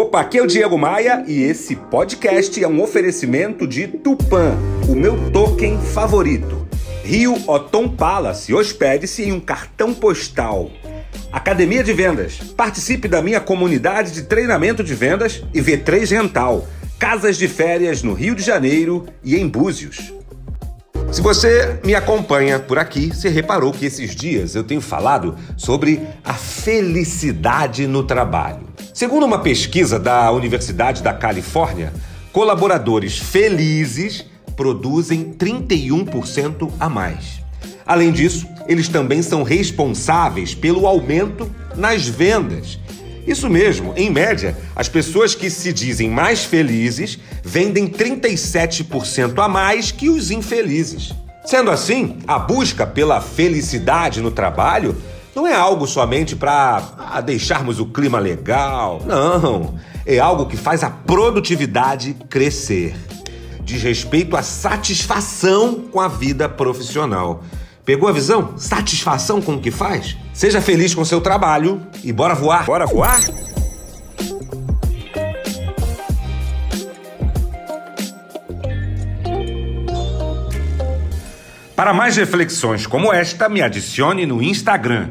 Opa, aqui é o Diego Maia e esse podcast é um oferecimento de Tupan, o meu token favorito. Rio Otom Palace, hospede-se em um cartão postal. Academia de Vendas, participe da minha comunidade de treinamento de vendas e V3 Rental, casas de férias no Rio de Janeiro e em Búzios. Se você me acompanha por aqui, você reparou que esses dias eu tenho falado sobre a felicidade no trabalho. Segundo uma pesquisa da Universidade da Califórnia, colaboradores felizes produzem 31% a mais. Além disso, eles também são responsáveis pelo aumento nas vendas. Isso mesmo, em média, as pessoas que se dizem mais felizes vendem 37% a mais que os infelizes. Sendo assim, a busca pela felicidade no trabalho não é algo somente para ah, deixarmos o clima legal. Não. É algo que faz a produtividade crescer. Diz respeito à satisfação com a vida profissional. Pegou a visão? Satisfação com o que faz? Seja feliz com seu trabalho e bora voar. Bora voar? Para mais reflexões como esta, me adicione no Instagram.